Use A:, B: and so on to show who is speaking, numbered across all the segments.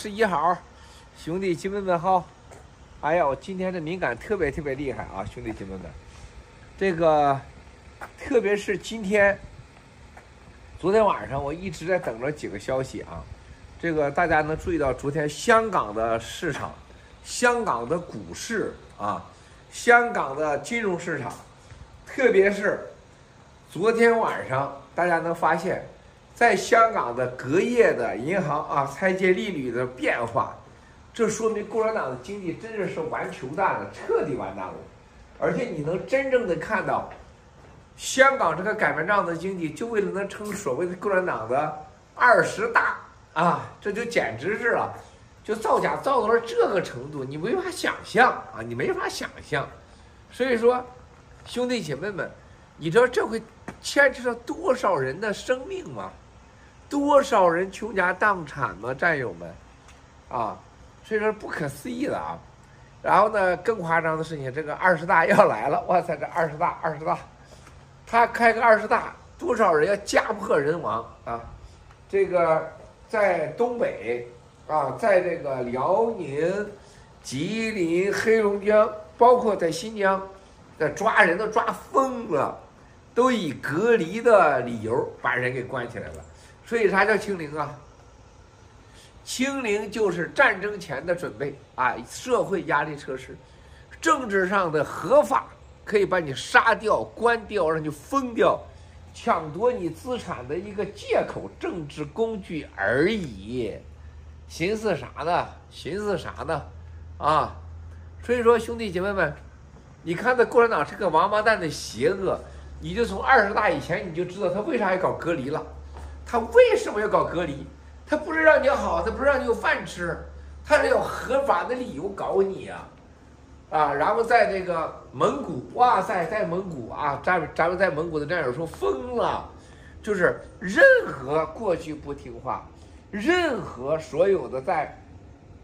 A: 十一号，兄弟姐妹们好！哎呀，我今天的敏感特别特别厉害啊，兄弟姐妹们，这个特别是今天，昨天晚上我一直在等着几个消息啊。这个大家能注意到，昨天香港的市场、香港的股市啊、香港的金融市场，特别是昨天晚上，大家能发现。在香港的隔夜的银行啊，拆借利率的变化，这说明共产党的经济真的是完球蛋了，彻底完蛋了。而且你能真正的看到，香港这个擀面杖的经济，就为了能成所谓的共产党的二十大啊，这就简直是了，就造假造到了这个程度，你没法想象啊，你没法想象。所以说，兄弟姐妹们，你知道这会牵扯到多少人的生命吗？多少人倾家荡产吗？战友们，啊，所以说不可思议的啊。然后呢，更夸张的事情，这个二十大要来了，哇塞，这二十大，二十大，他开个二十大，多少人要家破人亡啊？这个在东北啊，在这个辽宁、吉林、黑龙江，包括在新疆，这抓人都抓疯了，都以隔离的理由把人给关起来了。所以啥叫清零啊？清零就是战争前的准备啊，社会压力测试，政治上的合法可以把你杀掉、关掉、让你疯掉，抢夺你资产的一个借口、政治工具而已。寻思啥呢？寻思啥呢？啊！所以说，兄弟姐妹们，你看这共产党这个王八蛋的邪恶，你就从二十大以前你就知道他为啥要搞隔离了。他为什么要搞隔离？他不是让你好，他不是让你有饭吃，他是有合法的理由搞你，啊，啊！然后在这个蒙古，哇塞，在蒙古啊，咱咱们在蒙古的战友说疯了，就是任何过去不听话，任何所有的在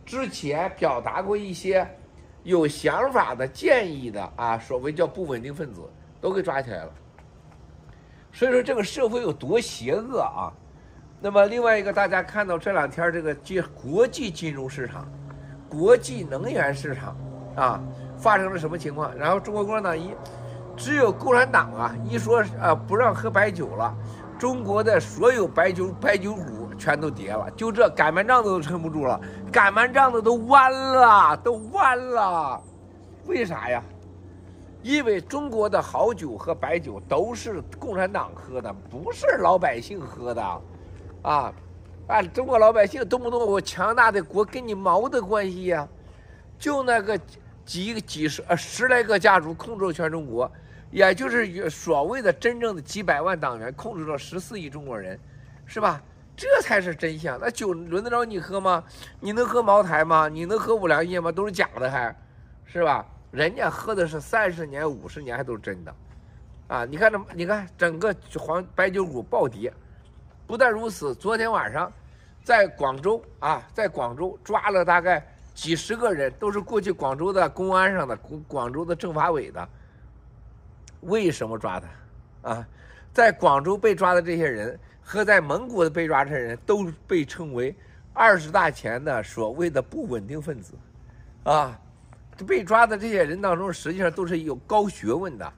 A: 之前表达过一些有想法的建议的啊，所谓叫不稳定分子，都给抓起来了。所以说这个社会有多邪恶啊！那么另外一个，大家看到这两天这个金国际金融市场、国际能源市场啊，发生了什么情况？然后中国共产党一，只有共产党啊一说啊不让喝白酒了，中国的所有白酒白酒股全都跌了，就这擀面杖子都撑不住了，擀面杖子都弯了，都弯了，为啥呀？因为中国的好酒和白酒都是共产党喝的，不是老百姓喝的，啊，啊，中国老百姓动不动我强大的国跟你毛的关系呀？就那个几几十呃十来个家族控制了全中国，也就是所谓的真正的几百万党员控制了十四亿中国人，是吧？这才是真相。那酒轮得着你喝吗？你能喝茅台吗？你能喝五粮液吗？都是假的，还是吧？人家喝的是三十年、五十年还都是真的，啊！你看这，你看整个黄白酒股暴跌。不但如此，昨天晚上在广州啊，在广州抓了大概几十个人，都是过去广州的公安上的、广广州的政法委的。为什么抓他？啊，在广州被抓的这些人和在蒙古的被抓这些人都被称为二十大前的所谓的不稳定分子，啊。被抓的这些人当中，实际上都是有高学问的，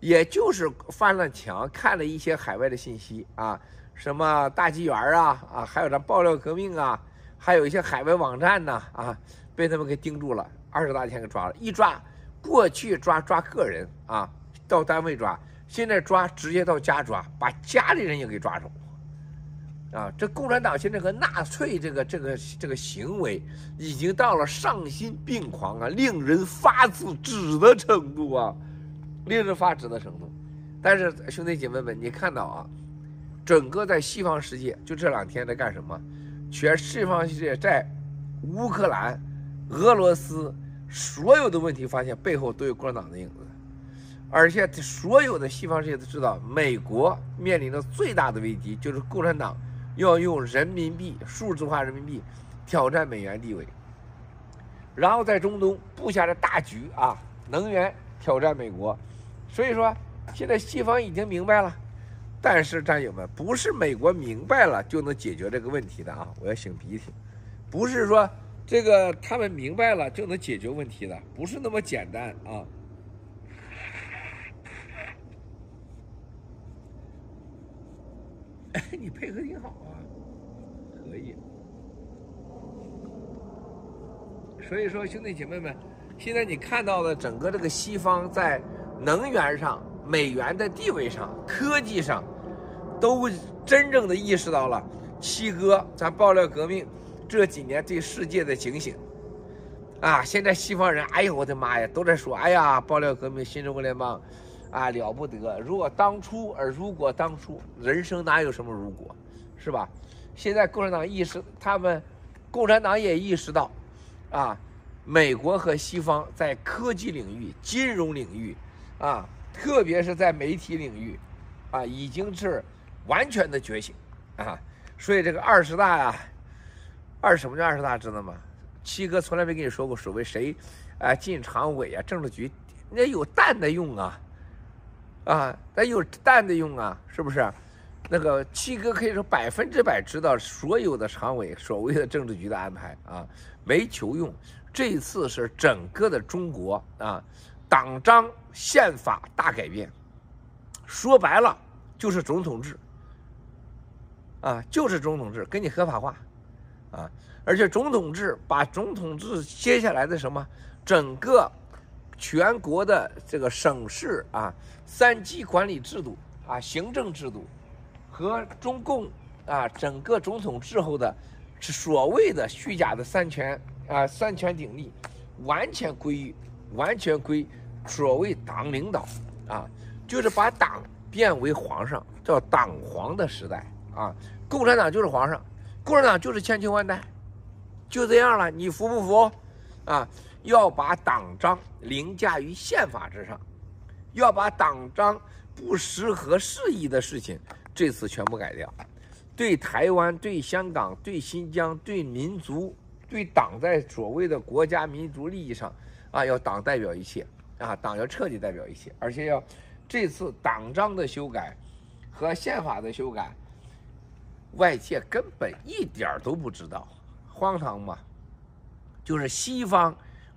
A: 也就是翻了墙，看了一些海外的信息啊，什么大纪元啊啊，还有这爆料革命啊，还有一些海外网站呐啊，被他们给盯住了，二十大天给抓了，一抓，过去抓抓个人啊，到单位抓，现在抓直接到家抓，把家里人也给抓住。啊，这共产党现在和纳粹这个这个这个行为，已经到了丧心病狂啊，令人发指指的程度啊，令人发指的程度。但是兄弟姐妹们，你看到啊，整个在西方世界就这两天在干什么？全西方世界在乌克兰、俄罗斯所有的问题，发现背后都有共产党的影子。而且所有的西方世界都知道，美国面临的最大的危机就是共产党。要用人民币数字化人民币挑战美元地位，然后在中东布下了大局啊，能源挑战美国，所以说现在西方已经明白了，但是战友们不是美国明白了就能解决这个问题的啊！我要擤鼻涕，不是说这个他们明白了就能解决问题的，不是那么简单啊。哎，你配合挺好啊，可以。所以说，兄弟姐妹们，现在你看到的整个这个西方在能源上、美元的地位上、科技上，都真正的意识到了七哥咱爆料革命这几年对世界的警醒。啊，现在西方人，哎呦我的妈呀，都在说，哎呀，爆料革命、新中国联邦。啊，了不得！如果当初，而如果当初，人生哪有什么如果，是吧？现在共产党意识，他们，共产党也意识到，啊，美国和西方在科技领域、金融领域，啊，特别是在媒体领域，啊，已经是完全的觉醒，啊，所以这个二十大呀，二什么叫二十大？知道吗？七哥从来没跟你说过所谓谁，啊，进常委啊，政治局，那有蛋的用啊。啊，那有蛋的用啊，是不是？那个七哥可以说百分之百知道所有的常委所谓的政治局的安排啊，没求用。这一次是整个的中国啊，党章宪法大改变，说白了就是总统制啊，就是总统制，给你合法化啊，而且总统制把总统制接下来的什么整个。全国的这个省市啊，三级管理制度啊，行政制度，和中共啊整个总统制后的，所谓的虚假的三权啊三权鼎立，完全归于完全归所谓党领导啊，就是把党变为皇上，叫党皇的时代啊，共产党就是皇上，共产党就是千秋万代，就这样了，你服不服啊？要把党章凌驾于宪法之上，要把党章不适合适宜的事情，这次全部改掉。对台湾、对香港、对新疆、对民族、对党在所谓的国家民族利益上，啊，要党代表一切，啊，党要彻底代表一切，而且要这次党章的修改和宪法的修改，外界根本一点都不知道，荒唐嘛，就是西方。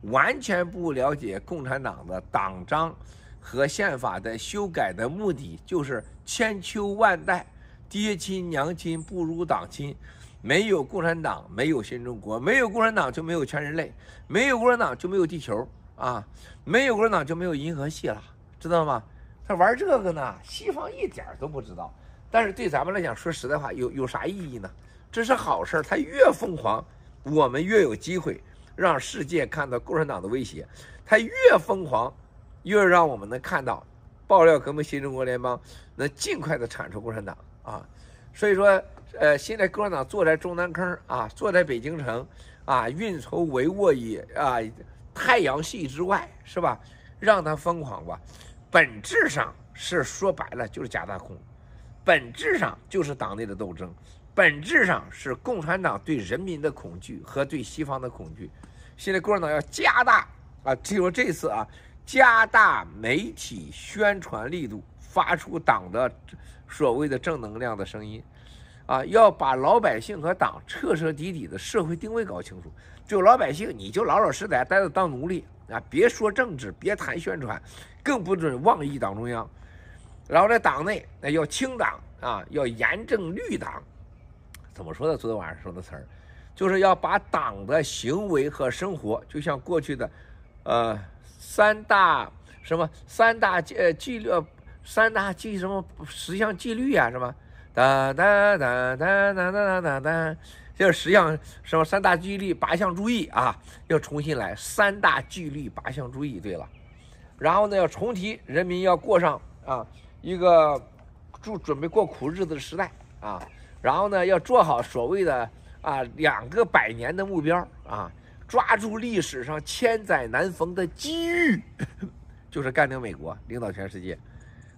A: 完全不了解共产党的党章和宪法的修改的目的，就是千秋万代，爹亲娘亲不如党亲，没有共产党，没有新中国，没有共产党就没有全人类，没有共产党就没有地球啊，没有共产党就没有银河系了，知道吗？他玩这个呢，西方一点都不知道，但是对咱们来讲，说实在话，有有啥意义呢？这是好事，他越疯狂，我们越有机会。让世界看到共产党的威胁，他越疯狂，越让我们能看到爆料革命新中国联邦能尽快的铲除共产党啊！所以说，呃，现在共产党坐在中南坑啊，坐在北京城啊，运筹帷幄于啊太阳系之外，是吧？让他疯狂吧，本质上是说白了就是假大空，本质上就是党内的斗争。本质上是共产党对人民的恐惧和对西方的恐惧。现在共产党要加大啊，只有这次啊，加大媒体宣传力度，发出党的所谓的正能量的声音，啊，要把老百姓和党彻彻底底的社会定位搞清楚。就老百姓，你就老老实实待着当奴隶啊，别说政治，别谈宣传，更不准妄议党中央。然后在党内，那要清党啊，要严正律党。怎么说的？昨天晚上说的词儿，就是要把党的行为和生活，就像过去的，呃，三大什么三大纪纪律，三大纪什么十项纪律啊，什么哒哒哒哒哒哒哒哒哒，这十项什么三大纪律八项注意啊，要重新来三大纪律八项注意。对了，然后呢，要重提人民要过上啊一个就准备过苦日子的时代啊。然后呢，要做好所谓的啊两个百年的目标啊，抓住历史上千载难逢的机遇，就是干掉美国，领导全世界。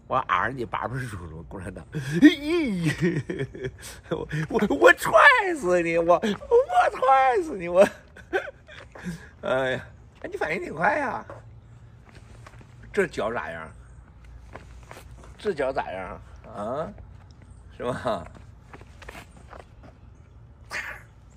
A: 我儿你八辈祖宗共产党，咦 我我我踹死你！我我踹死你！我，哎呀，你反应挺快呀。这脚咋样？这脚咋样？啊，是吧？